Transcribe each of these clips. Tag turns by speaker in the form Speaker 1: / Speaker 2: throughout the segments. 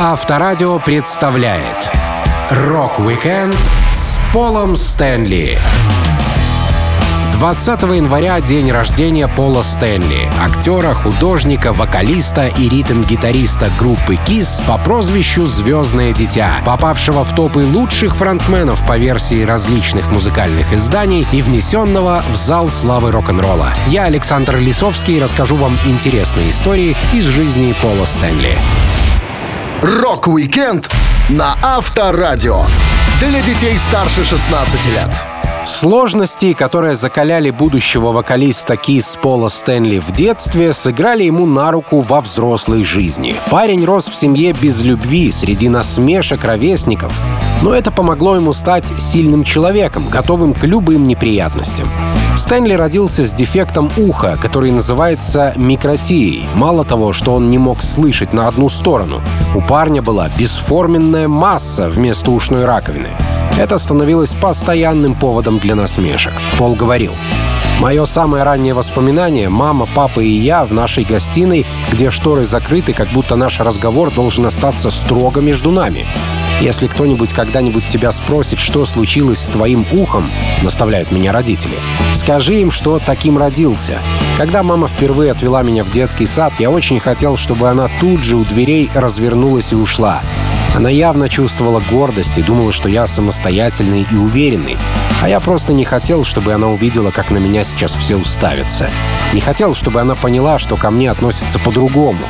Speaker 1: Авторадио представляет Рок-викенд с Полом Стэнли. 20 января день рождения Пола Стэнли, актера, художника, вокалиста и ритм-гитариста группы KISS по прозвищу «Звездное дитя», попавшего в топы лучших фронтменов по версии различных музыкальных изданий и внесенного в зал славы рок-н-ролла. Я, Александр Лисовский, расскажу вам интересные истории из жизни Пола Стэнли.
Speaker 2: Рок-викенд на Авторадио. Для детей старше 16 лет.
Speaker 1: Сложности, которые закаляли будущего вокалиста KISS Пола Стэнли в детстве, сыграли ему на руку во взрослой жизни. Парень рос в семье без любви, среди насмешек ровесников, но это помогло ему стать сильным человеком, готовым к любым неприятностям. Стэнли родился с дефектом уха, который называется микротией. Мало того, что он не мог слышать на одну сторону, у парня была бесформенная масса вместо ушной раковины. Это становилось постоянным поводом для насмешек. Пол говорил, Мое самое раннее воспоминание — мама, папа и я в нашей гостиной, где шторы закрыты, как будто наш разговор должен остаться строго между нами. Если кто-нибудь когда-нибудь тебя спросит, что случилось с твоим ухом, наставляют меня родители, скажи им, что таким родился. Когда мама впервые отвела меня в детский сад, я очень хотел, чтобы она тут же у дверей развернулась и ушла. Она явно чувствовала гордость и думала, что я самостоятельный и уверенный. А я просто не хотел, чтобы она увидела, как на меня сейчас все уставятся. Не хотел, чтобы она поняла, что ко мне относятся по-другому.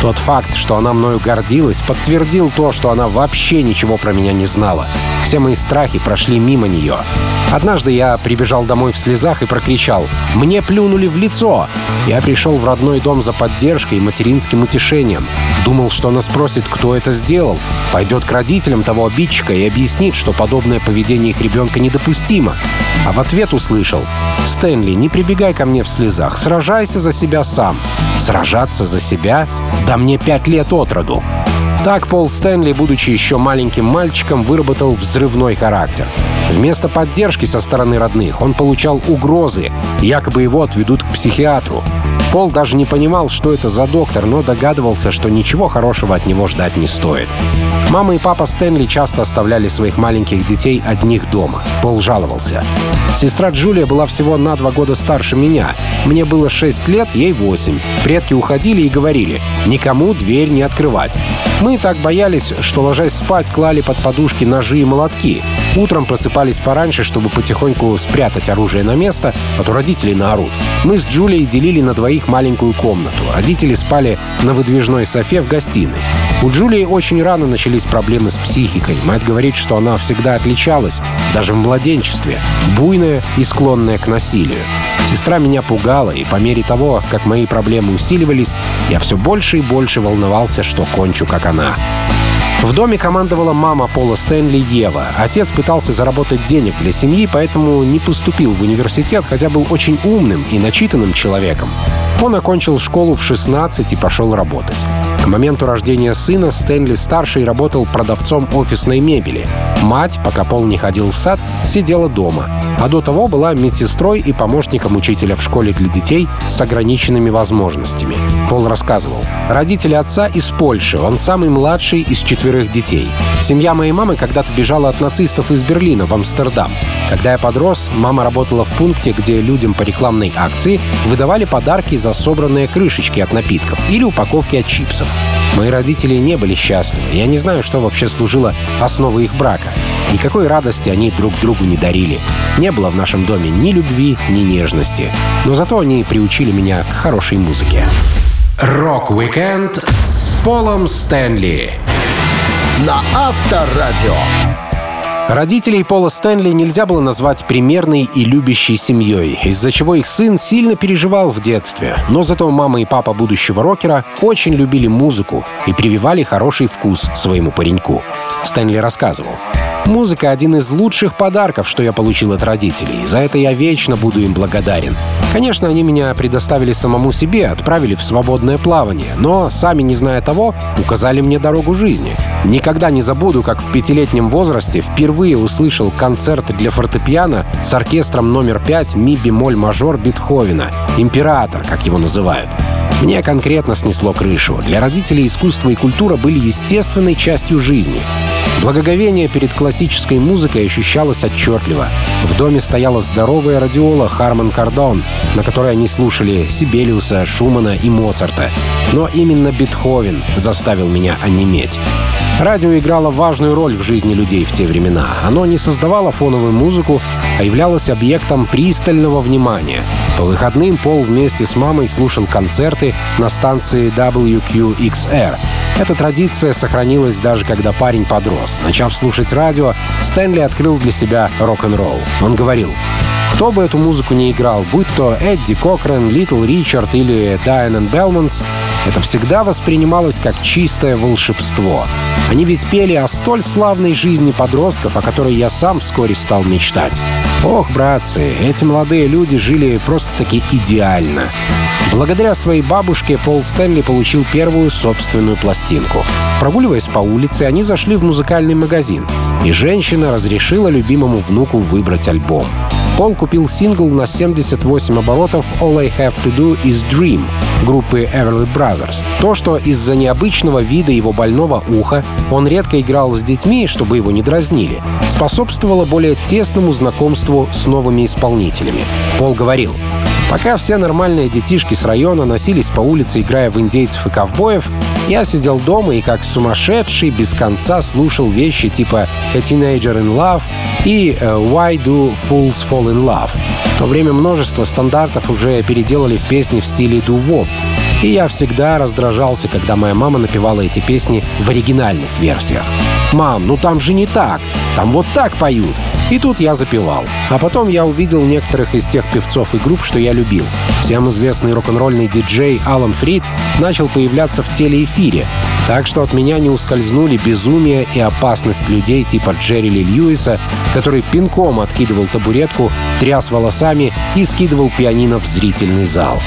Speaker 1: Тот факт, что она мною гордилась, подтвердил то, что она вообще ничего про меня не знала. Все мои страхи прошли мимо нее. Однажды я прибежал домой в слезах и прокричал «Мне плюнули в лицо!» Я пришел в родной дом за поддержкой и материнским утешением. Думал, что она спросит, кто это сделал, пойдет к родителям того обидчика и объяснит, что подобное поведение их ребенка недопустимо. А в ответ услышал «Стэнли, не прибегай ко мне в слезах, сражайся за себя сам». Сражаться за себя? Да мне пять лет от роду. Так Пол Стэнли, будучи еще маленьким мальчиком, выработал взрывной характер. Вместо поддержки со стороны родных он получал угрозы, якобы его отведут к психиатру. Пол даже не понимал, что это за доктор, но догадывался, что ничего хорошего от него ждать не стоит. Мама и папа Стэнли часто оставляли своих маленьких детей одних дома. Пол жаловался. Сестра Джулия была всего на два года старше меня. Мне было 6 лет, ей 8. Предки уходили и говорили, никому дверь не открывать. Мы так боялись, что, ложась спать, клали под подушки ножи и молотки. Утром просыпались пораньше, чтобы потихоньку спрятать оружие на место, а то родители наорут. Мы с Джулией делили на двоих маленькую комнату. Родители спали на выдвижной софе в гостиной. У Джулии очень рано начались проблемы с психикой. Мать говорит, что она всегда отличалась, даже в младенчестве, буйная и склонная к насилию. Сестра меня пугала, и по мере того, как мои проблемы усиливались, я все больше и больше волновался, что кончу как она. В доме командовала мама Пола Стэнли Ева. Отец пытался заработать денег для семьи, поэтому не поступил в университет, хотя был очень умным и начитанным человеком. Он окончил школу в 16 и пошел работать. К моменту рождения сына Стэнли-старший работал продавцом офисной мебели. Мать, пока Пол не ходил в сад, сидела дома. А до того была медсестрой и помощником учителя в школе для детей с ограниченными возможностями. Пол рассказывал. Родители отца из Польши, он самый младший из четверых детей. Семья моей мамы когда-то бежала от нацистов из Берлина в Амстердам. Когда я подрос, мама работала в пункте, где людям по рекламной акции выдавали подарки за собранные крышечки от напитков или упаковки от чипсов. Мои родители не были счастливы. Я не знаю, что вообще служило основой их брака. Никакой радости они друг другу не дарили. Не было в нашем доме ни любви, ни нежности. Но зато они приучили меня к хорошей музыке.
Speaker 2: Рок-викенд с Полом Стэнли на Авторадио.
Speaker 1: Родителей Пола Стэнли нельзя было назвать примерной и любящей семьей, из-за чего их сын сильно переживал в детстве. Но зато мама и папа будущего рокера очень любили музыку и прививали хороший вкус своему пареньку. Стэнли рассказывал. Музыка — один из лучших подарков, что я получил от родителей. За это я вечно буду им благодарен. Конечно, они меня предоставили самому себе, отправили в свободное плавание, но, сами не зная того, указали мне дорогу жизни. Никогда не забуду, как в пятилетнем возрасте впервые услышал концерт для фортепиано с оркестром номер 5 ми бемоль мажор Бетховена, «Император», как его называют. Мне конкретно снесло крышу. Для родителей искусство и культура были естественной частью жизни. Благоговение перед классической музыкой ощущалось отчетливо. В доме стояла здоровая радиола Харман Кардон, на которой они слушали Сибелиуса, Шумана и Моцарта. Но именно Бетховен заставил меня онеметь. Радио играло важную роль в жизни людей в те времена. Оно не создавало фоновую музыку, а являлось объектом пристального внимания. По выходным Пол вместе с мамой слушал концерты на станции WQXR. Эта традиция сохранилась даже когда парень подрос. Начав слушать радио, Стэнли открыл для себя рок-н-ролл. Он говорил, кто бы эту музыку не играл, будь то Эдди Кокрен, Литл Ричард или Дайан Белмонтс, это всегда воспринималось как чистое волшебство. Они ведь пели о столь славной жизни подростков, о которой я сам вскоре стал мечтать. Ох, братцы, эти молодые люди жили просто-таки идеально. Благодаря своей бабушке Пол Стэнли получил первую собственную пластинку. Прогуливаясь по улице, они зашли в музыкальный магазин, и женщина разрешила любимому внуку выбрать альбом. Пол купил сингл на 78 оборотов «All I Have To Do Is Dream» группы Everly Brothers. То, что из-за необычного вида его больного уха он редко играл с детьми, чтобы его не дразнили, способствовало более тесному знакомству с новыми исполнителями. Пол говорил, Пока все нормальные детишки с района носились по улице, играя в индейцев и ковбоев, я сидел дома и как сумасшедший без конца слушал вещи типа «A Teenager in Love» и э, «Why Do Fools Fall in Love». В то время множество стандартов уже переделали в песни в стиле дувоп, и я всегда раздражался, когда моя мама напевала эти песни в оригинальных версиях. «Мам, ну там же не так! Там вот так поют!» И тут я запевал. А потом я увидел некоторых из тех певцов и групп, что я любил. Всем известный рок-н-ролльный диджей Алан Фрид начал появляться в телеэфире, так что от меня не ускользнули безумие и опасность людей типа Джерри Ли Льюиса, который пинком откидывал табуретку, тряс волосами и скидывал пианино в зрительный зал.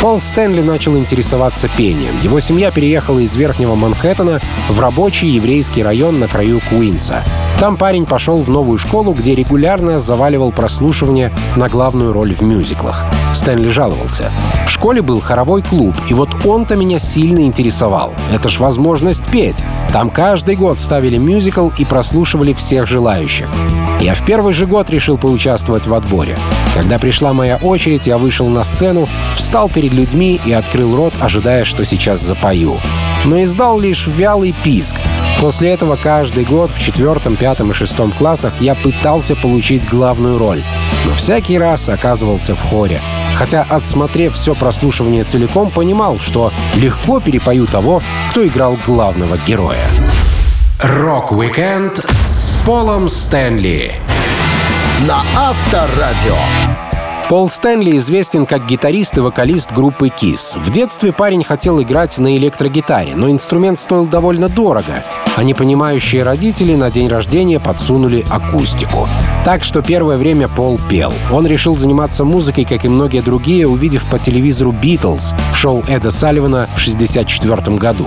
Speaker 1: Пол Стэнли начал интересоваться пением. Его семья переехала из Верхнего Манхэттена в рабочий еврейский район на краю Куинса. Там парень пошел в новую школу, где регулярно заваливал прослушивание на главную роль в мюзиклах. Стэнли жаловался. В школе был хоровой клуб, и вот он-то меня сильно интересовал. Это ж возможность петь. Там каждый год ставили мюзикл и прослушивали всех желающих. Я в первый же год решил поучаствовать в отборе. Когда пришла моя очередь, я вышел на сцену, встал перед людьми и открыл рот, ожидая, что сейчас запою. Но издал лишь вялый писк — После этого каждый год в четвертом, пятом и шестом классах я пытался получить главную роль, но всякий раз оказывался в хоре. Хотя, отсмотрев все прослушивание целиком, понимал, что легко перепою того, кто играл главного героя.
Speaker 2: Рок-викенд с Полом Стэнли на Авторадио.
Speaker 1: Пол Стэнли известен как гитарист и вокалист группы Kiss. В детстве парень хотел играть на электрогитаре, но инструмент стоил довольно дорого, а непонимающие родители на день рождения подсунули акустику. Так что первое время Пол пел. Он решил заниматься музыкой, как и многие другие, увидев по телевизору «Битлз» в шоу Эда Салливана в 1964 году.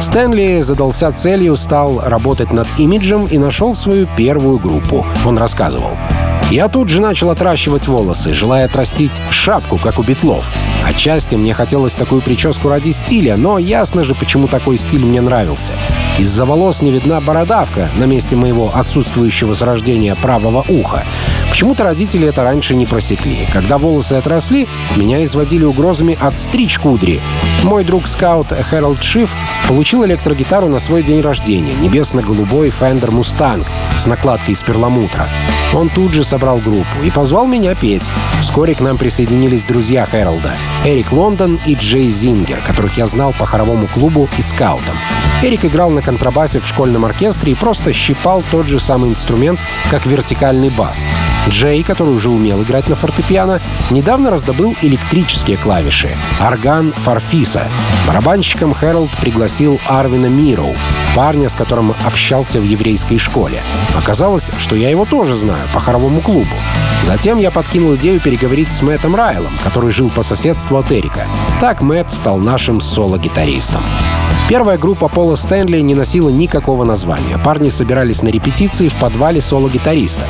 Speaker 1: Стэнли задался целью, стал работать над имиджем и нашел свою первую группу. Он рассказывал. Я тут же начал отращивать волосы, желая отрастить шапку, как у битлов. Отчасти мне хотелось такую прическу ради стиля, но ясно же, почему такой стиль мне нравился. Из-за волос не видна бородавка на месте моего отсутствующего с рождения правого уха. Почему-то родители это раньше не просекли. Когда волосы отросли, меня изводили угрозами отстричь кудри. Мой друг-скаут Хэролд Шиф получил электрогитару на свой день рождения, небесно-голубой Fender Mustang с накладкой из перламутра. Он тут же собрал группу и позвал меня петь. Вскоре к нам присоединились друзья Хэролда — Эрик Лондон и Джей Зингер, которых я знал по хоровому клубу и скаутам. Эрик играл на контрабасе в школьном оркестре и просто щипал тот же самый инструмент, как вертикальный бас. Джей, который уже умел играть на фортепиано, недавно раздобыл электрические клавиши — орган Фарфиса. Барабанщиком Хэролд пригласил Арвина Мироу, парня, с которым общался в еврейской школе. Оказалось, что я его тоже знаю по хоровому клубу. Затем я подкинул идею переговорить с Мэттом Райлом, который жил по соседству от Эрика. Так Мэтт стал нашим соло-гитаристом. Первая группа Пола Стэнли не носила никакого названия. Парни собирались на репетиции в подвале соло-гитариста.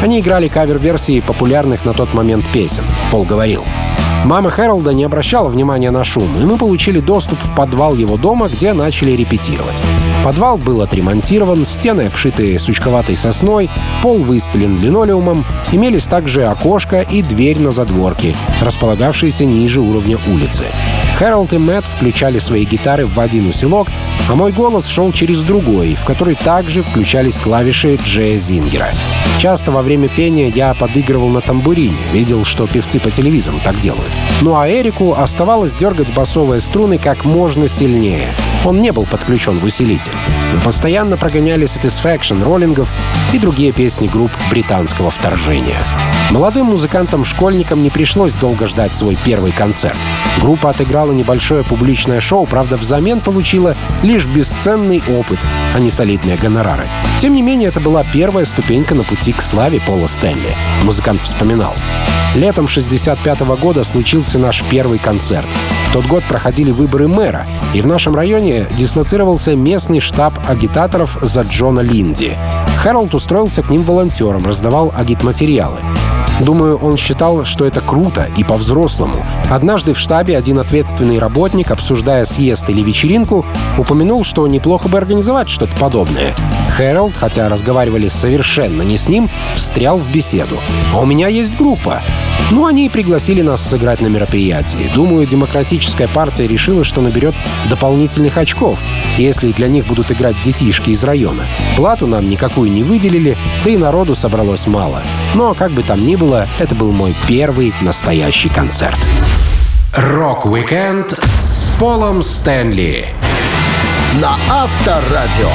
Speaker 1: Они играли кавер-версии популярных на тот момент песен. Пол говорил, Мама Хэролда не обращала внимания на шум, и мы получили доступ в подвал его дома, где начали репетировать. Подвал был отремонтирован, стены обшиты сучковатой сосной, пол выстелен линолеумом, имелись также окошко и дверь на задворке, располагавшиеся ниже уровня улицы. Хэролд и Мэтт включали свои гитары в один усилок, а мой голос шел через другой, в который также включались клавиши Джея Зингера. Часто во время пения я подыгрывал на тамбурине, видел, что певцы по телевизору так делают. Ну а Эрику оставалось дергать басовые струны как можно сильнее. Он не был подключен в усилитель. Мы постоянно прогоняли Satisfaction роллингов и другие песни групп британского вторжения. Молодым музыкантам-школьникам не пришлось долго ждать свой первый концерт. Группа отыграла небольшое публичное шоу, правда, взамен получила лишь бесценный опыт, а не солидные гонорары. Тем не менее, это была первая ступенька на пути к славе Пола Стэнли. Музыкант вспоминал. Летом 65 -го года случился наш первый концерт. В тот год проходили выборы мэра, и в нашем районе дислоцировался местный штаб агитаторов за Джона Линди. Хэролд устроился к ним волонтером, раздавал агитматериалы. Думаю, он считал, что это круто и по-взрослому. Однажды в штабе один ответственный работник, обсуждая съезд или вечеринку, упомянул, что неплохо бы организовать что-то подобное. Хэролд, хотя разговаривали совершенно не с ним, встрял в беседу. «А у меня есть группа. Ну, они и пригласили нас сыграть на мероприятии. Думаю, демократическая партия решила, что наберет дополнительных очков, если для них будут играть детишки из района. Плату нам никакую не выделили, да и народу собралось мало. Но, как бы там ни было, это был мой первый настоящий концерт.
Speaker 2: Рок-викенд с Полом Стэнли на Авторадио.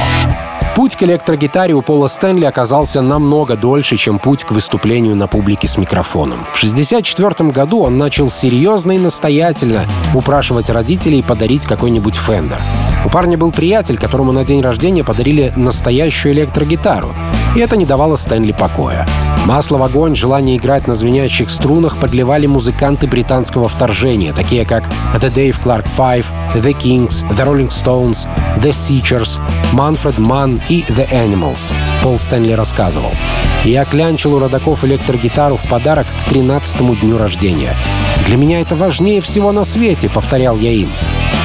Speaker 1: Путь к электрогитаре у Пола Стэнли оказался намного дольше, чем путь к выступлению на публике с микрофоном. В 1964 году он начал серьезно и настоятельно упрашивать родителей подарить какой-нибудь Фендер. У парня был приятель, которому на день рождения подарили настоящую электрогитару, и это не давало Стэнли покоя. Масло в огонь, желание играть на звенящих струнах подливали музыканты британского вторжения, такие как The Dave Clark Five, The Kings, The Rolling Stones, The Seachers, Manfred Mann и The Animals. Пол Стэнли рассказывал. «Я клянчил у родаков электрогитару в подарок к 13-му дню рождения. Для меня это важнее всего на свете», — повторял я им.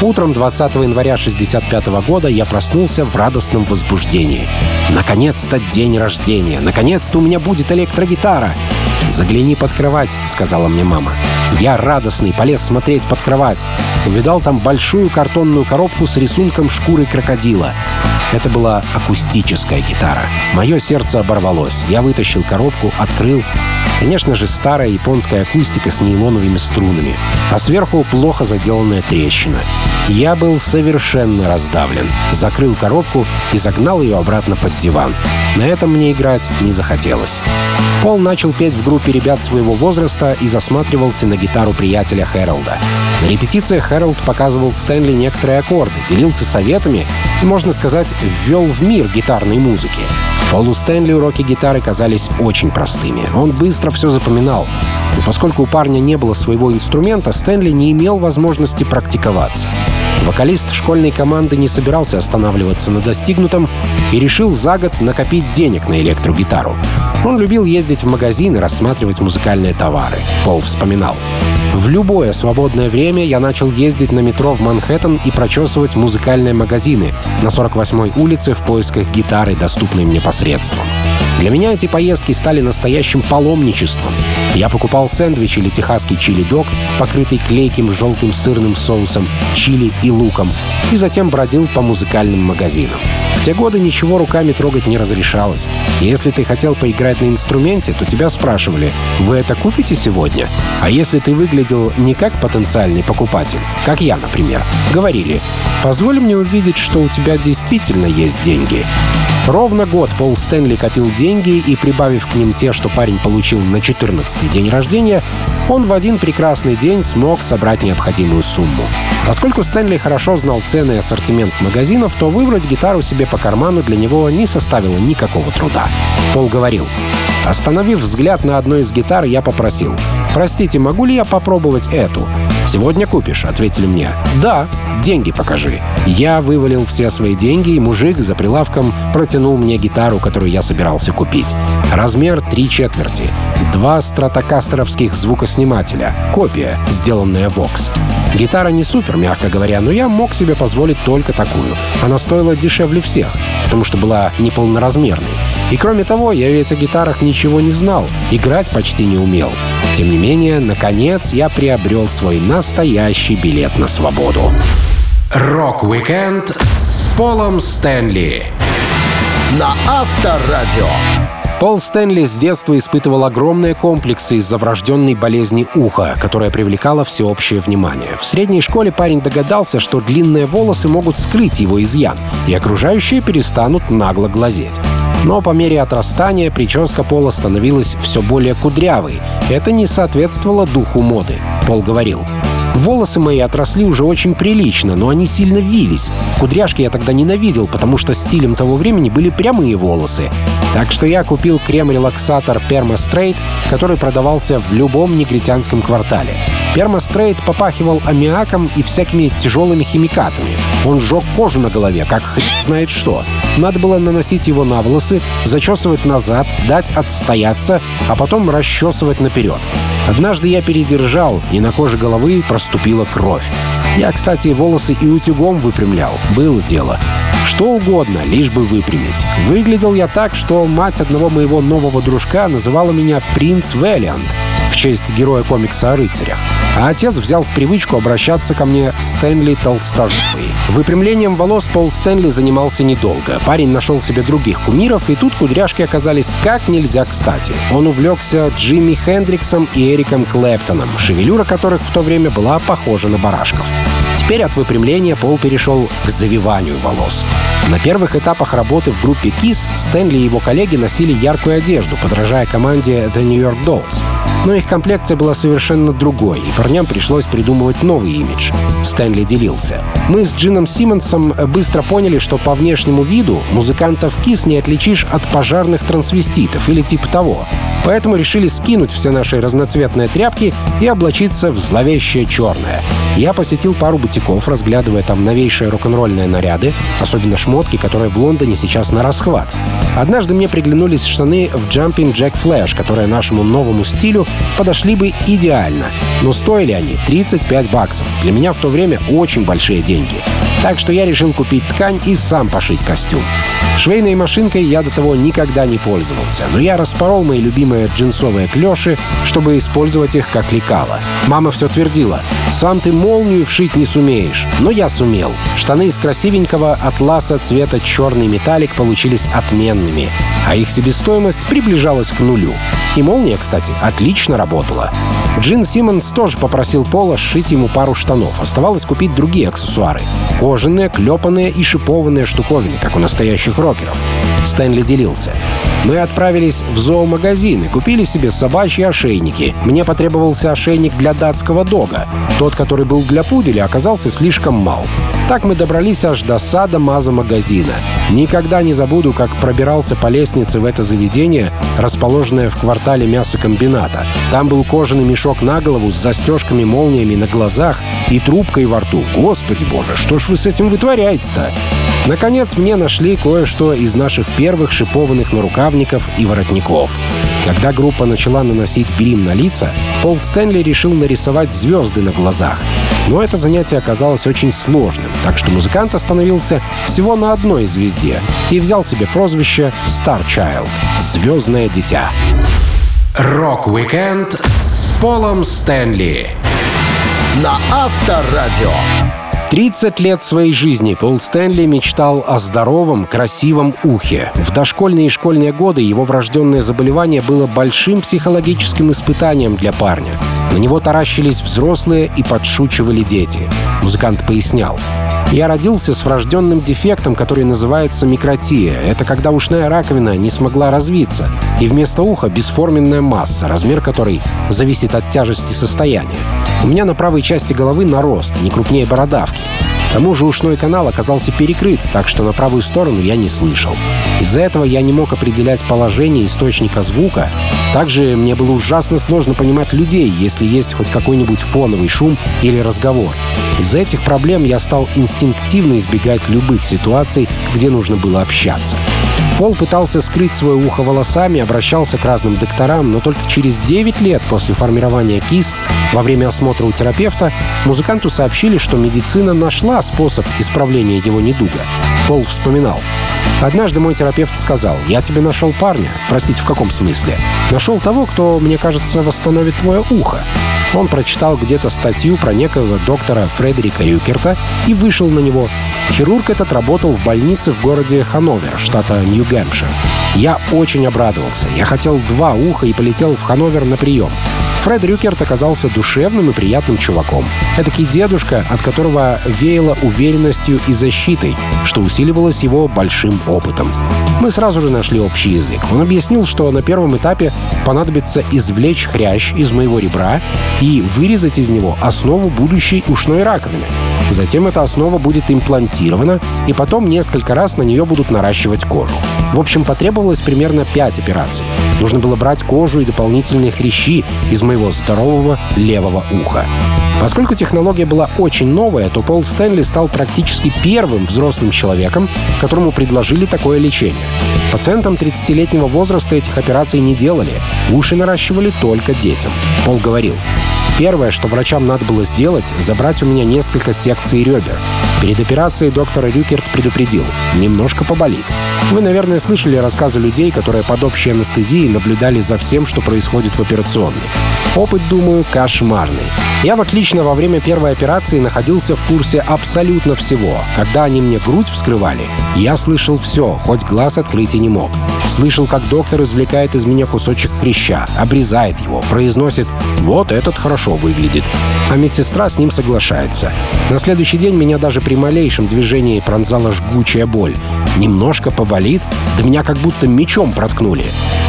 Speaker 1: Утром 20 января 65 года я проснулся в радостном возбуждении. Наконец-то день рождения! Наконец-то у меня будет электрогитара! «Загляни под кровать», — сказала мне мама. Я радостный полез смотреть под кровать. Увидал там большую картонную коробку с рисунком шкуры крокодила. Это была акустическая гитара. Мое сердце оборвалось. Я вытащил коробку, открыл. Конечно же, старая японская акустика с нейлоновыми струнами. А сверху плохо заделанная трещина. Я был совершенно раздавлен. Закрыл коробку и загнал ее обратно под диван. На этом мне играть не захотелось. Пол начал петь в группе ребят своего возраста и засматривался на гитару приятеля Хэролда. На репетициях Хэролд показывал Стэнли некоторые аккорды, делился советами и, можно сказать, ввел в мир гитарной музыки. Полу Стэнли уроки гитары казались очень простыми. Он быстро все запоминал. Но поскольку у парня не было своего инструмента, Стэнли не имел возможности практиковаться. Вокалист школьной команды не собирался останавливаться на достигнутом и решил за год накопить денег на электрогитару. Он любил ездить в магазин и рассматривать музыкальные товары. Пол вспоминал. В любое свободное время я начал ездить на метро в Манхэттен и прочесывать музыкальные магазины на 48-й улице в поисках гитары, доступной мне посредством. Для меня эти поездки стали настоящим паломничеством. Я покупал сэндвич или техасский чили-дог, покрытый клейким желтым сырным соусом, чили и луком, и затем бродил по музыкальным магазинам. В те годы ничего руками трогать не разрешалось. Если ты хотел поиграть на инструменте, то тебя спрашивали, вы это купите сегодня? А если ты выглядел не как потенциальный покупатель, как я, например, говорили, позволь мне увидеть, что у тебя действительно есть деньги. Ровно год Пол Стэнли копил деньги и, прибавив к ним те, что парень получил на 14-й день рождения, он в один прекрасный день смог собрать необходимую сумму. Поскольку Стэнли хорошо знал цены и ассортимент магазинов, то выбрать гитару себе по карману для него не составило никакого труда. Пол говорил, Остановив взгляд на одной из гитар, я попросил, «Простите, могу ли я попробовать эту?» «Сегодня купишь», — ответили мне. «Да, деньги покажи». Я вывалил все свои деньги, и мужик за прилавком протянул мне гитару, которую я собирался купить. Размер три четверти. Два стратокастеровских звукоснимателя. Копия, сделанная Vox. Гитара не супер, мягко говоря, но я мог себе позволить только такую. Она стоила дешевле всех, потому что была неполноразмерной. И кроме того, я ведь о гитарах ничего не знал, играть почти не умел. Тем не менее, наконец я приобрел свой настоящий билет на свободу. Рок-викенд с Полом Стэнли
Speaker 2: на Авторадио.
Speaker 1: Пол Стэнли с детства испытывал огромные комплексы из-за врожденной болезни уха, которая привлекала всеобщее внимание. В средней школе парень догадался, что длинные волосы могут скрыть его изъян, и окружающие перестанут нагло глазеть. Но по мере отрастания прическа Пола становилась все более кудрявой. Это не соответствовало духу моды. Пол говорил, Волосы мои отросли уже очень прилично, но они сильно вились. Кудряшки я тогда ненавидел, потому что стилем того времени были прямые волосы. Так что я купил крем-релаксатор Perma Straight, который продавался в любом негритянском квартале. Пермастрейт попахивал аммиаком и всякими тяжелыми химикатами. Он сжег кожу на голове, как хрен знает что. Надо было наносить его на волосы, зачесывать назад, дать отстояться, а потом расчесывать наперед. Однажды я передержал, и на коже головы проступила кровь. Я, кстати, волосы и утюгом выпрямлял. Было дело. Что угодно, лишь бы выпрямить. Выглядел я так, что мать одного моего нового дружка называла меня «Принц Вэллиант» в честь героя комикса о рыцарях. А отец взял в привычку обращаться ко мне Стэнли Толстожопый. Выпрямлением волос Пол Стэнли занимался недолго. Парень нашел себе других кумиров, и тут кудряшки оказались как нельзя кстати. Он увлекся Джимми Хендриксом и Эриком Клэптоном, шевелюра которых в то время была похожа на барашков. Теперь от выпрямления Пол перешел к завиванию волос. На первых этапах работы в группе KISS Стэнли и его коллеги носили яркую одежду, подражая команде The New York Dolls. Но их комплекция была совершенно другой, и парням пришлось придумывать новый имидж. Стэнли делился. Мы с Джином Симмонсом быстро поняли, что по внешнему виду музыкантов KISS не отличишь от пожарных трансвеститов или типа того. Поэтому решили скинуть все наши разноцветные тряпки и облачиться в зловещее черное. Я посетил пару бутиков, разглядывая там новейшие рок-н-ролльные наряды, особенно шмотки, которые в Лондоне сейчас на расхват. Однажды мне приглянулись штаны в Jumping Jack Flash, которые нашему новому стилю подошли бы идеально. Но стоили они 35 баксов. Для меня в то время очень большие деньги. Так что я решил купить ткань и сам пошить костюм. Швейной машинкой я до того никогда не пользовался, но я распорол мои любимые джинсовые клеши, чтобы использовать их как лекало. Мама все твердила, сам ты молнию вшить не сумеешь, но я сумел. Штаны из красивенького атласа цвета черный металлик получились отменными, а их себестоимость приближалась к нулю. И молния, кстати, отлично работала. Джин Симмонс тоже попросил Пола сшить ему пару штанов. Оставалось купить другие аксессуары. Кожаные, клепанные и шипованные штуковины, как у настоящих рокеров. Стэнли делился. Мы отправились в зоомагазин и купили себе собачьи ошейники. Мне потребовался ошейник для датского дога. Тот, который был для пуделя, оказался слишком мал. Так мы добрались аж до сада Маза магазина. Никогда не забуду, как пробирался по лестнице в это заведение, расположенное в квартале мясокомбината. Там был кожаный мешок на голову с застежками-молниями на глазах и трубкой во рту. Господи боже, что ж вы с этим вытворяете-то? Наконец, мне нашли кое-что из наших первых шипованных нарукавников и воротников. Когда группа начала наносить грим на лица, Пол Стэнли решил нарисовать звезды на глазах. Но это занятие оказалось очень сложным, так что музыкант остановился всего на одной звезде и взял себе прозвище Star Child — «Звездное дитя». Рок-викенд с Полом Стэнли
Speaker 2: на Авторадио.
Speaker 1: 30 лет своей жизни Пол Стэнли мечтал о здоровом, красивом ухе. В дошкольные и школьные годы его врожденное заболевание было большим психологическим испытанием для парня. На него таращились взрослые и подшучивали дети. Музыкант пояснял. Я родился с врожденным дефектом, который называется микротия. Это когда ушная раковина не смогла развиться, и вместо уха бесформенная масса, размер которой зависит от тяжести состояния. У меня на правой части головы нарост, не крупнее бородавки. Тому же ушной канал оказался перекрыт, так что на правую сторону я не слышал. Из-за этого я не мог определять положение источника звука. Также мне было ужасно сложно понимать людей, если есть хоть какой-нибудь фоновый шум или разговор. Из-за этих проблем я стал инстинктивно избегать любых ситуаций, где нужно было общаться. Пол пытался скрыть свое ухо волосами, обращался к разным докторам, но только через 9 лет после формирования КИС во время осмотра у терапевта музыканту сообщили, что медицина нашла способ исправления его недуга. Пол вспоминал. Однажды мой терапевт сказал, я тебе нашел парня. Простите, в каком смысле? Нашел того, кто, мне кажется, восстановит твое ухо. Он прочитал где-то статью про некоего доктора Фредерика Рюкерта и вышел на него. Хирург этот работал в больнице в городе Хановер, штата Нью-Гэмпшир. Я очень обрадовался. Я хотел два уха и полетел в Хановер на прием. Фред Рюкерт оказался душевным и приятным чуваком. Этакий дедушка, от которого веяло уверенностью и защитой, что усиливалось его большим опытом. Мы сразу же нашли общий язык. Он объяснил, что на первом этапе понадобится извлечь хрящ из моего ребра и вырезать из него основу будущей ушной раковины. Затем эта основа будет имплантирована, и потом несколько раз на нее будут наращивать кожу. В общем, потребовалось примерно 5 операций. Нужно было брать кожу и дополнительные хрящи из моего здорового левого уха. Поскольку технология была очень новая, то Пол Стэнли стал практически первым взрослым человеком, которому предложили такое лечение. Пациентам 30-летнего возраста этих операций не делали, уши наращивали только детям. Пол говорил, Первое, что врачам надо было сделать, забрать у меня несколько секций ребер. Перед операцией доктор Рюкерт предупредил, немножко поболит. Вы, наверное, слышали рассказы людей, которые под общей анестезией наблюдали за всем, что происходит в операционной. Опыт, думаю, кошмарный. Я вот лично во время первой операции находился в курсе абсолютно всего. Когда они мне грудь вскрывали, я слышал все, хоть глаз открыть и не мог. Слышал, как доктор извлекает из меня кусочек хряща, обрезает его, произносит «Вот этот хорошо выглядит». А медсестра с ним соглашается. На следующий день меня даже при малейшем движении пронзала жгучая боль. Немножко поболит, да меня как будто мечом проткнули.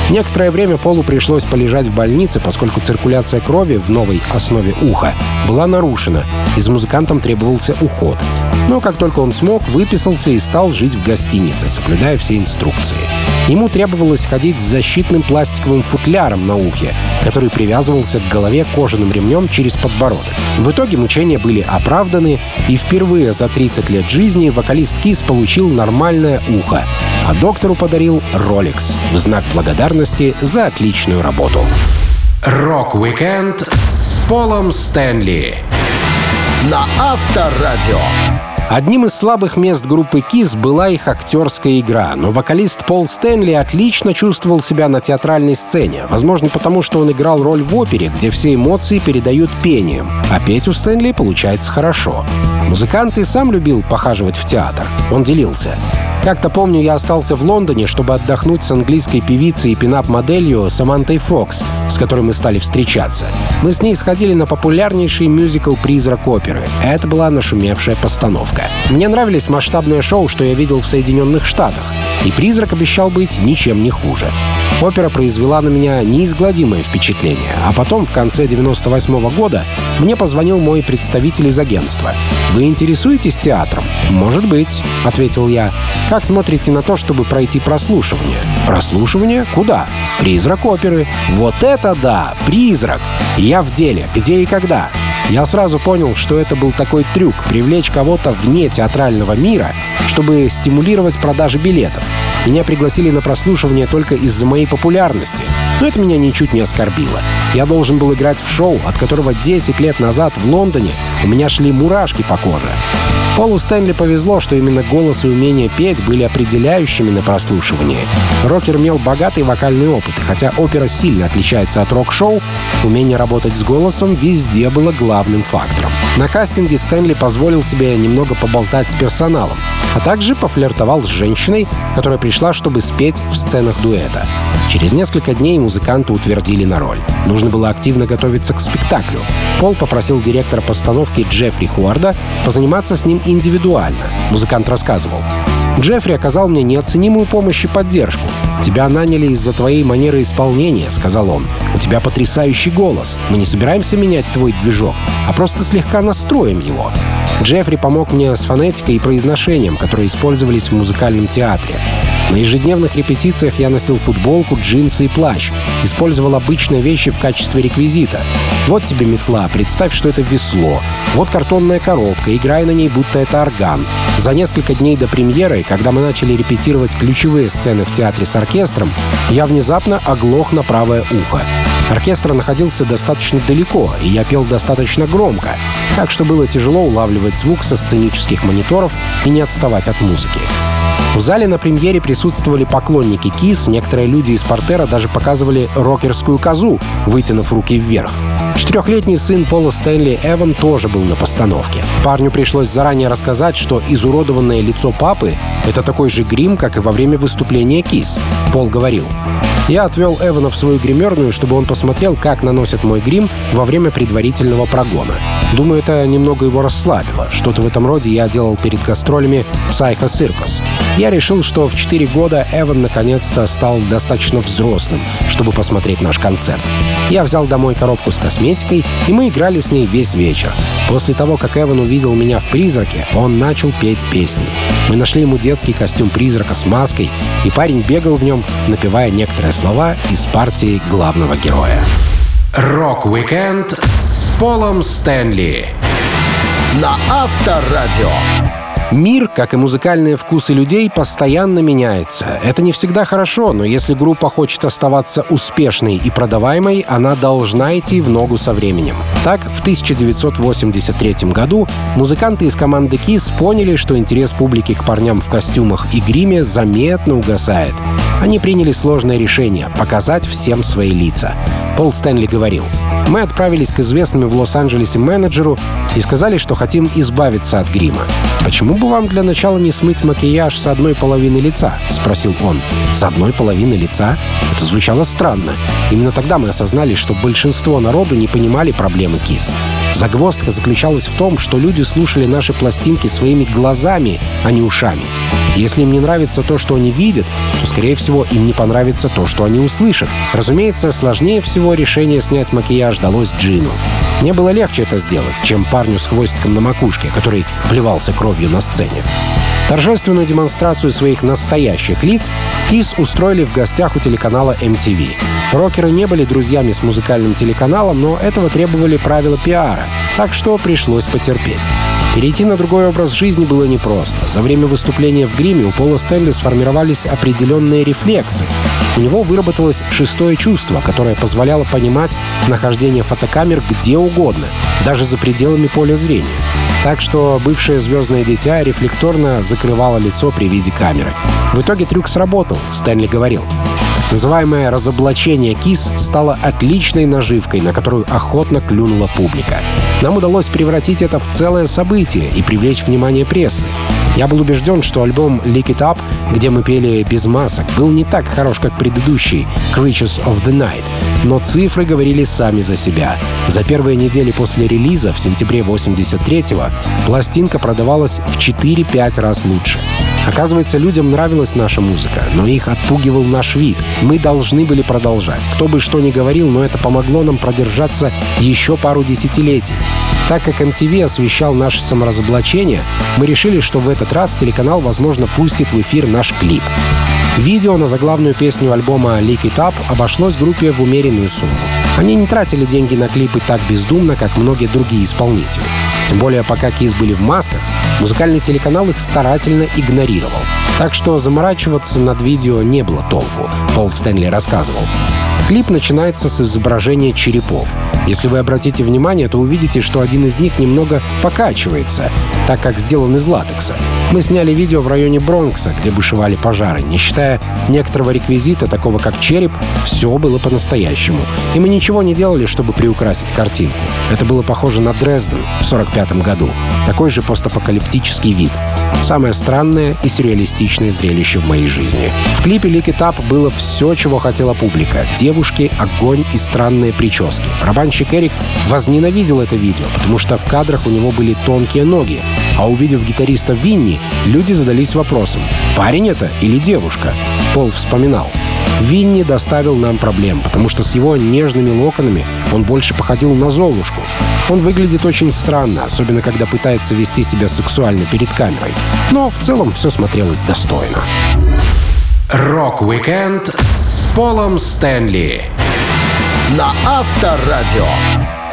Speaker 1: Некоторое время Полу пришлось полежать в больнице, поскольку циркуляция крови в новой основе уха была нарушена, и с музыкантом требовался уход. Но как только он смог, выписался и стал жить в гостинице, соблюдая все инструкции. Ему требовалось ходить с защитным пластиковым футляром на ухе, который привязывался к голове кожаным ремнем через подбородок. В итоге мучения были оправданы, и впервые за 30 лет жизни вокалист Кис получил нормальное ухо, а доктору подарил Rolex в знак благодарности за отличную работу.
Speaker 2: Рок-викенд с Полом Стэнли на Авторадио.
Speaker 1: Одним из слабых мест группы Kiss была их актерская игра, но вокалист Пол Стэнли отлично чувствовал себя на театральной сцене, возможно потому, что он играл роль в опере, где все эмоции передают пением, а петь у Стэнли получается хорошо. Музыкант и сам любил похаживать в театр. Он делился. Как-то помню, я остался в Лондоне, чтобы отдохнуть с английской певицей и пинап-моделью Самантой Фокс, с которой мы стали встречаться. Мы с ней сходили на популярнейший мюзикл «Призрак оперы». Это была нашумевшая постановка. Мне нравились масштабные шоу, что я видел в Соединенных Штатах, и «Призрак» обещал быть ничем не хуже. Опера произвела на меня неизгладимое впечатление, а потом, в конце 98 -го года, мне позвонил мой представитель из агентства. «Вы интересуетесь театром?» «Может быть», — ответил я. «Как смотрите на то, чтобы пройти прослушивание?» «Прослушивание? Куда?» «Призрак оперы». «Вот это да! Призрак! Я в деле. Где и когда?» Я сразу понял, что это был такой трюк — привлечь кого-то вне театрального мира, чтобы стимулировать продажи билетов. Меня пригласили на прослушивание только из-за моей популярности, но это меня ничуть не оскорбило. Я должен был играть в шоу, от которого 10 лет назад в Лондоне у меня шли мурашки по коже. Полу Стэнли повезло, что именно голос и умение петь были определяющими на прослушивании. Рокер имел богатый вокальный опыт, и хотя опера сильно отличается от рок-шоу, умение работать с голосом везде было главным фактором. На кастинге Стэнли позволил себе немного поболтать с персоналом, а также пофлиртовал с женщиной, которая пришла, чтобы спеть в сценах дуэта. Через несколько дней музыканта утвердили на роль. Нужно было активно готовиться к спектаклю. Пол попросил директора постановки Джеффри Хуарда позаниматься с ним индивидуально. Музыкант рассказывал. Джеффри оказал мне неоценимую помощь и поддержку. «Тебя наняли из-за твоей манеры исполнения», — сказал он. «У тебя потрясающий голос. Мы не собираемся менять твой движок, а просто слегка настроим его. Джеффри помог мне с фонетикой и произношением, которые использовались в музыкальном театре. На ежедневных репетициях я носил футболку, джинсы и плащ. Использовал обычные вещи в качестве реквизита. Вот тебе метла, представь, что это весло. Вот картонная коробка, играй на ней, будто это орган. За несколько дней до премьеры, когда мы начали репетировать ключевые сцены в театре с оркестром, я внезапно оглох на правое ухо. Оркестр находился достаточно далеко, и я пел достаточно громко, так что было тяжело улавливать звук со сценических мониторов и не отставать от музыки. В зале на премьере присутствовали поклонники Кис, некоторые люди из портера даже показывали рокерскую козу, вытянув руки вверх. Четырехлетний сын Пола Стэнли Эван тоже был на постановке. Парню пришлось заранее рассказать, что изуродованное лицо папы — это такой же грим, как и во время выступления Кис. Пол говорил, я отвел Эвана в свою гримерную, чтобы он посмотрел, как наносят мой грим во время предварительного прогона. Думаю, это немного его расслабило. Что-то в этом роде я делал перед гастролями Psycho Circus. Я решил, что в 4 года Эван наконец-то стал достаточно взрослым, чтобы посмотреть наш концерт. Я взял домой коробку с косметикой, и мы играли с ней весь вечер. После того, как Эван увидел меня в «Призраке», он начал петь песни. Мы нашли ему детский костюм призрака с маской, и парень бегал в нем, напевая некоторые слова из партии главного героя.
Speaker 2: Рок-викенд с Полом Стэнли на Авторадио.
Speaker 1: Мир, как и музыкальные вкусы людей, постоянно меняется. Это не всегда хорошо, но если группа хочет оставаться успешной и продаваемой, она должна идти в ногу со временем. Так, в 1983 году музыканты из команды Kiss поняли, что интерес публики к парням в костюмах и гриме заметно угасает. Они приняли сложное решение — показать всем свои лица. Пол Стэнли говорил, «Мы отправились к известному в Лос-Анджелесе менеджеру и сказали, что хотим избавиться от грима. Почему бы вам для начала не смыть макияж с одной половины лица?» — спросил он. «С одной половины лица?» Это звучало странно. Именно тогда мы осознали, что большинство народу не понимали проблемы кис. Загвоздка заключалась в том, что люди слушали наши пластинки своими глазами, а не ушами. Если им не нравится то, что они видят, то, скорее всего, им не понравится то, что они услышат. Разумеется, сложнее всего решение снять макияж далось Джину. Мне было легче это сделать, чем парню с хвостиком на макушке, который плевался кровью на сцене. Торжественную демонстрацию своих настоящих лиц Кис устроили в гостях у телеканала MTV. Рокеры не были друзьями с музыкальным телеканалом, но этого требовали правила пиара, так что пришлось потерпеть. Перейти на другой образ жизни было непросто. За время выступления в гриме у Пола Стэнли сформировались определенные рефлексы. У него выработалось шестое чувство, которое позволяло понимать нахождение фотокамер где угодно, даже за пределами поля зрения. Так что бывшее звездное дитя рефлекторно закрывало лицо при виде камеры. В итоге трюк сработал, Стэнли говорил. Называемое разоблачение КИС стало отличной наживкой, на которую охотно клюнула публика. Нам удалось превратить это в целое событие и привлечь внимание прессы. Я был убежден, что альбом Lick It Up, где мы пели без масок, был не так хорош, как предыдущий Creatures of the Night, но цифры говорили сами за себя. За первые недели после релиза в сентябре 83-го пластинка продавалась в 4-5 раз лучше. Оказывается, людям нравилась наша музыка, но их отпугивал наш вид. Мы должны были продолжать. Кто бы что ни говорил, но это помогло нам продержаться еще пару десятилетий. Так как MTV освещал наше саморазоблачение, мы решили, что в этот раз телеканал, возможно, пустит в эфир наш клип. Видео на заглавную песню альбома «Lick It Up» обошлось группе в умеренную сумму. Они не тратили деньги на клипы так бездумно, как многие другие исполнители. Тем более, пока Кис были в масках, музыкальный телеканал их старательно игнорировал. Так что заморачиваться над видео не было толку, Пол Стэнли рассказывал. Клип начинается с изображения черепов. Если вы обратите внимание, то увидите, что один из них немного покачивается, так как сделан из латекса. Мы сняли видео в районе Бронкса, где бушевали пожары. Не считая некоторого реквизита, такого как череп, все было по-настоящему. И мы ничего не делали, чтобы приукрасить картинку. Это было похоже на Дрезден в 45 году. Такой же постапокалиптический вид. Самое странное и сюрреалистичное зрелище в моей жизни. В клипе Lick It Up было все, чего хотела публика. Девушки, огонь и странные прически. Барабанщик Эрик возненавидел это видео, потому что в кадрах у него были тонкие ноги. А увидев гитариста Винни, люди задались вопросом, парень это или девушка? Пол вспоминал. Винни доставил нам проблем, потому что с его нежными локонами он больше походил на Золушку. Он выглядит очень странно, особенно когда пытается вести себя сексуально перед камерой. Но в целом все смотрелось достойно. Рок-викенд с Полом Стэнли
Speaker 2: на Авторадио.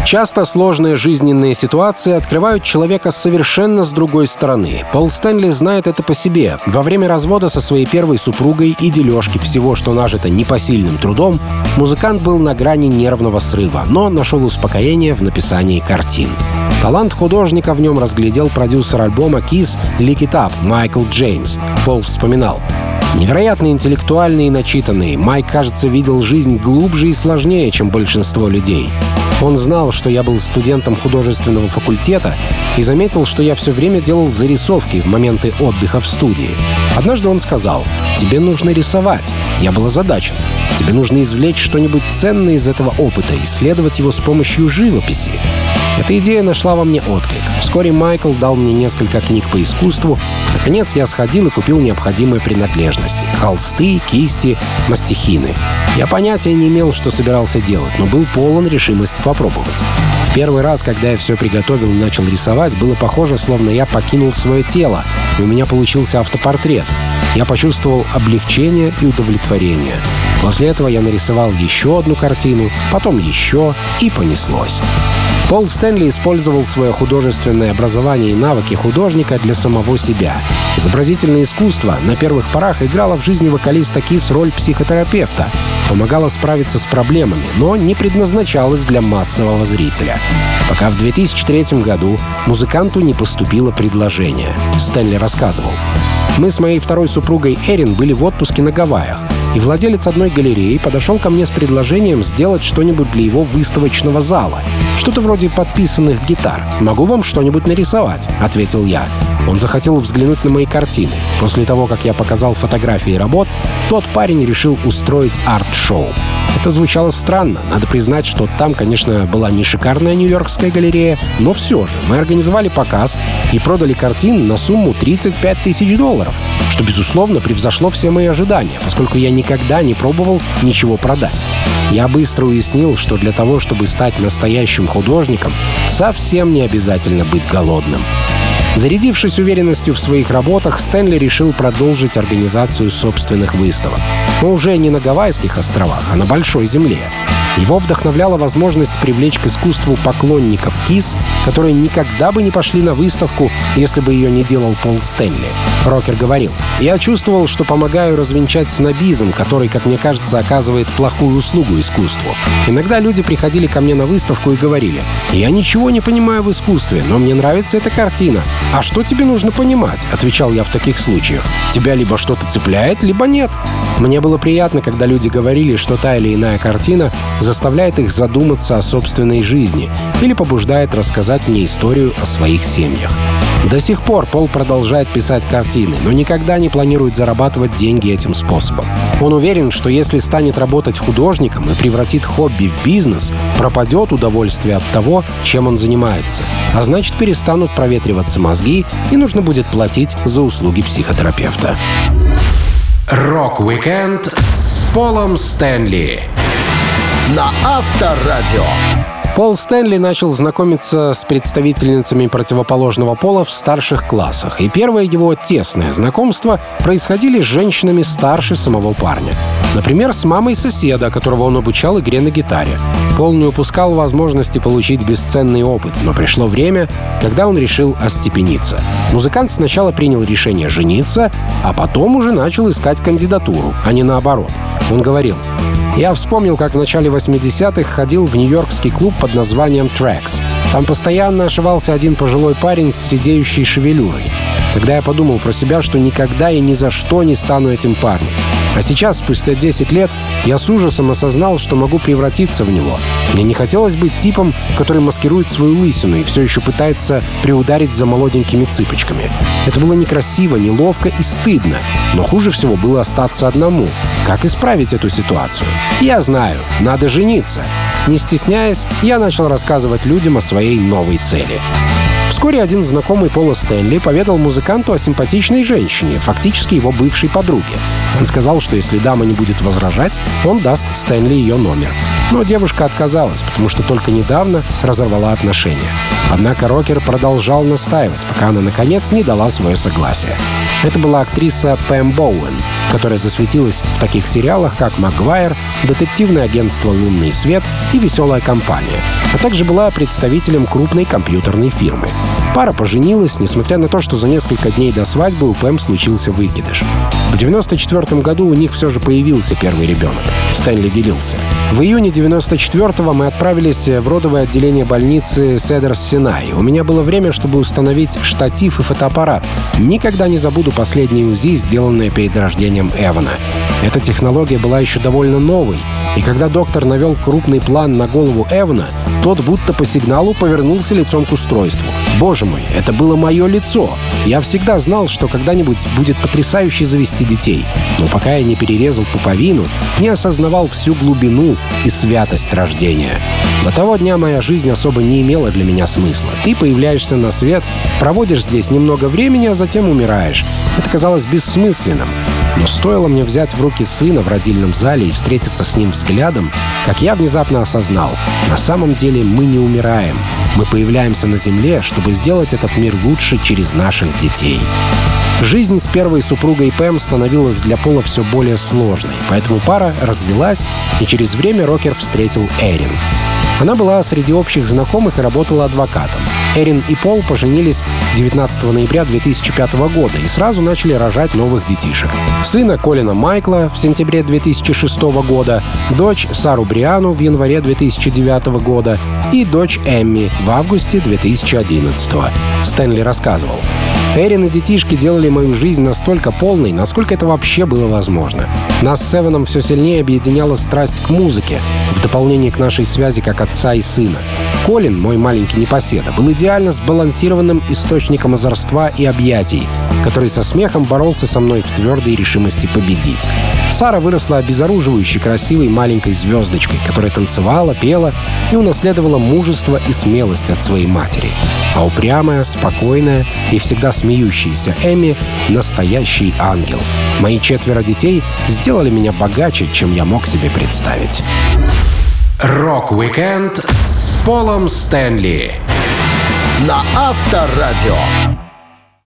Speaker 1: Часто сложные жизненные ситуации открывают человека совершенно с другой стороны. Пол Стэнли знает это по себе. Во время развода со своей первой супругой и дележки всего, что нажито непосильным трудом, музыкант был на грани нервного срыва, но нашел успокоение в написании картин. Талант художника в нем разглядел продюсер альбома Kiss Lick It Up Майкл Джеймс. Пол вспоминал. Невероятно интеллектуальный и начитанный, Майк, кажется, видел жизнь глубже и сложнее, чем большинство людей. Он знал, что я был студентом художественного факультета и заметил, что я все время делал зарисовки в моменты отдыха в студии. Однажды он сказал, «Тебе нужно рисовать». Я был озадачен. «Тебе нужно извлечь что-нибудь ценное из этого опыта, исследовать его с помощью живописи». Эта идея нашла во мне отклик. Вскоре Майкл дал мне несколько книг по искусству. Наконец я сходил и купил необходимые принадлежности — холсты, кисти, мастихины. Я понятия не имел, что собирался делать, но был полон решимости попробовать. В первый раз, когда я все приготовил и начал рисовать, было похоже, словно я покинул свое тело, и у меня получился автопортрет. Я почувствовал облегчение и удовлетворение. После этого я нарисовал еще одну картину, потом еще, и понеслось. Пол Стэнли использовал свое художественное образование и навыки художника для самого себя. Изобразительное искусство на первых порах играло в жизни вокалиста Кис роль психотерапевта, помогало справиться с проблемами, но не предназначалось для массового зрителя. Пока в 2003 году музыканту не поступило предложение. Стэнли рассказывал. «Мы с моей второй супругой Эрин были в отпуске на Гавайях и владелец одной галереи подошел ко мне с предложением сделать что-нибудь для его выставочного зала. Что-то вроде подписанных гитар. «Могу вам что-нибудь нарисовать?» — ответил я. Он захотел взглянуть на мои картины. После того, как я показал фотографии работ, тот парень решил устроить арт-шоу. Это звучало странно. Надо признать, что там, конечно, была не шикарная Нью-Йоркская галерея, но все же мы организовали показ и продали картин на сумму 35 тысяч долларов, что, безусловно, превзошло все мои ожидания, поскольку я никогда не пробовал ничего продать. Я быстро уяснил, что для того, чтобы стать настоящим художником, совсем не обязательно быть голодным. Зарядившись уверенностью в своих работах, Стэнли решил продолжить организацию собственных выставок. Но уже не на Гавайских островах, а на Большой Земле. Его вдохновляла возможность привлечь к искусству поклонников КИС, которые никогда бы не пошли на выставку, если бы ее не делал Пол Стэнли. Рокер говорил, «Я чувствовал, что помогаю развенчать снобизм, который, как мне кажется, оказывает плохую услугу искусству. Иногда люди приходили ко мне на выставку и говорили, «Я ничего не понимаю в искусстве, но мне нравится эта картина». «А что тебе нужно понимать?» — отвечал я в таких случаях. «Тебя либо что-то цепляет, либо нет». Мне было приятно, когда люди говорили, что та или иная картина заставляет их задуматься о собственной жизни или побуждает рассказать мне историю о своих семьях. До сих пор Пол продолжает писать картины, но никогда не планирует зарабатывать деньги этим способом. Он уверен, что если станет работать художником и превратит хобби в бизнес, пропадет удовольствие от того, чем он занимается. А значит, перестанут проветриваться мозги и нужно будет платить за услуги психотерапевта. Rock-Weekend с Полом Стэнли
Speaker 2: на Авторадио.
Speaker 1: Пол Стэнли начал знакомиться с представительницами противоположного пола в старших классах, и первое его тесное знакомство происходили с женщинами старше самого парня. Например, с мамой соседа, которого он обучал игре на гитаре. Пол не упускал возможности получить бесценный опыт, но пришло время, когда он решил остепениться. Музыкант сначала принял решение жениться, а потом уже начал искать кандидатуру, а не наоборот. Он говорил, я вспомнил, как в начале 80-х ходил в нью-йоркский клуб под названием Tracks. Там постоянно ошивался один пожилой парень с редеющей шевелюрой. Тогда я подумал про себя, что никогда и ни за что не стану этим парнем. А сейчас, спустя 10 лет, я с ужасом осознал, что могу превратиться в него. Мне не хотелось быть типом, который маскирует свою лысину и все еще пытается приударить за молоденькими цыпочками. Это было некрасиво, неловко и стыдно. Но хуже всего было остаться одному. Как исправить эту ситуацию? Я знаю, надо жениться. Не стесняясь, я начал рассказывать людям о своей новой цели. Вскоре один знакомый Пола Стэнли поведал музыканту о симпатичной женщине, фактически его бывшей подруге. Он сказал, что если дама не будет возражать, он даст Стэнли ее номер. Но девушка отказалась, потому что только недавно разорвала отношения. Однако рокер продолжал настаивать, пока она, наконец, не дала свое согласие. Это была актриса Пэм Боуэн, которая засветилась в таких сериалах, как «Магуайр», «Детективное агентство «Лунный свет» и «Веселая компания», а также была представителем крупной компьютерной фирмы. Пара поженилась, несмотря на то, что за несколько дней до свадьбы у Пэм случился выкидыш. В 94 году у них все же появился первый ребенок. Стэнли делился. В июне 94-го мы отправились в родовое отделение больницы Седерс Синай. У меня было время, чтобы установить штатив и фотоаппарат. Никогда не забуду последние УЗИ, сделанные перед рождением Эвана. Эта технология была еще довольно новой, и когда доктор навел крупный план на голову Эвана, тот будто по сигналу повернулся лицом к устройству. Боже мой, это было мое лицо. Я всегда знал, что когда-нибудь будет потрясающе завести детей. Но пока я не перерезал пуповину, не осознавал всю глубину и святость рождения. До того дня моя жизнь особо не имела для меня смысла. Ты появляешься на свет, проводишь здесь немного времени, а затем умираешь. Это казалось бессмысленным. Но стоило мне взять в руки сына в родильном зале и встретиться с ним взглядом, как я внезапно осознал, на самом деле мы не умираем. Мы появляемся на Земле, чтобы сделать этот мир лучше через наших детей. Жизнь с первой супругой Пэм становилась для Пола все более сложной, поэтому пара развелась, и через время рокер встретил Эрин. Она была среди общих знакомых и работала адвокатом. Эрин и Пол поженились 19 ноября 2005 года и сразу начали рожать новых детишек. Сына Колина Майкла в сентябре 2006 года, дочь Сару Бриану в январе 2009 года и дочь Эмми в августе 2011. Стэнли рассказывал. Эрин и детишки делали мою жизнь настолько полной, насколько это вообще было возможно. Нас с Эваном все сильнее объединяла страсть к музыке, в дополнение к нашей связи как отца и сына. Колин, мой маленький непоседа, был идеально сбалансированным источником озорства и объятий, который со смехом боролся со мной в твердой решимости победить. Сара выросла обезоруживающей красивой маленькой звездочкой, которая танцевала, пела и унаследовала мужество и смелость от своей матери. А упрямая, спокойная и всегда смеющаяся Эми — настоящий ангел. Мои четверо детей сделали меня богаче, чем я мог себе представить.
Speaker 2: Rock-Weekend с Полом Стэнли на Авторадио.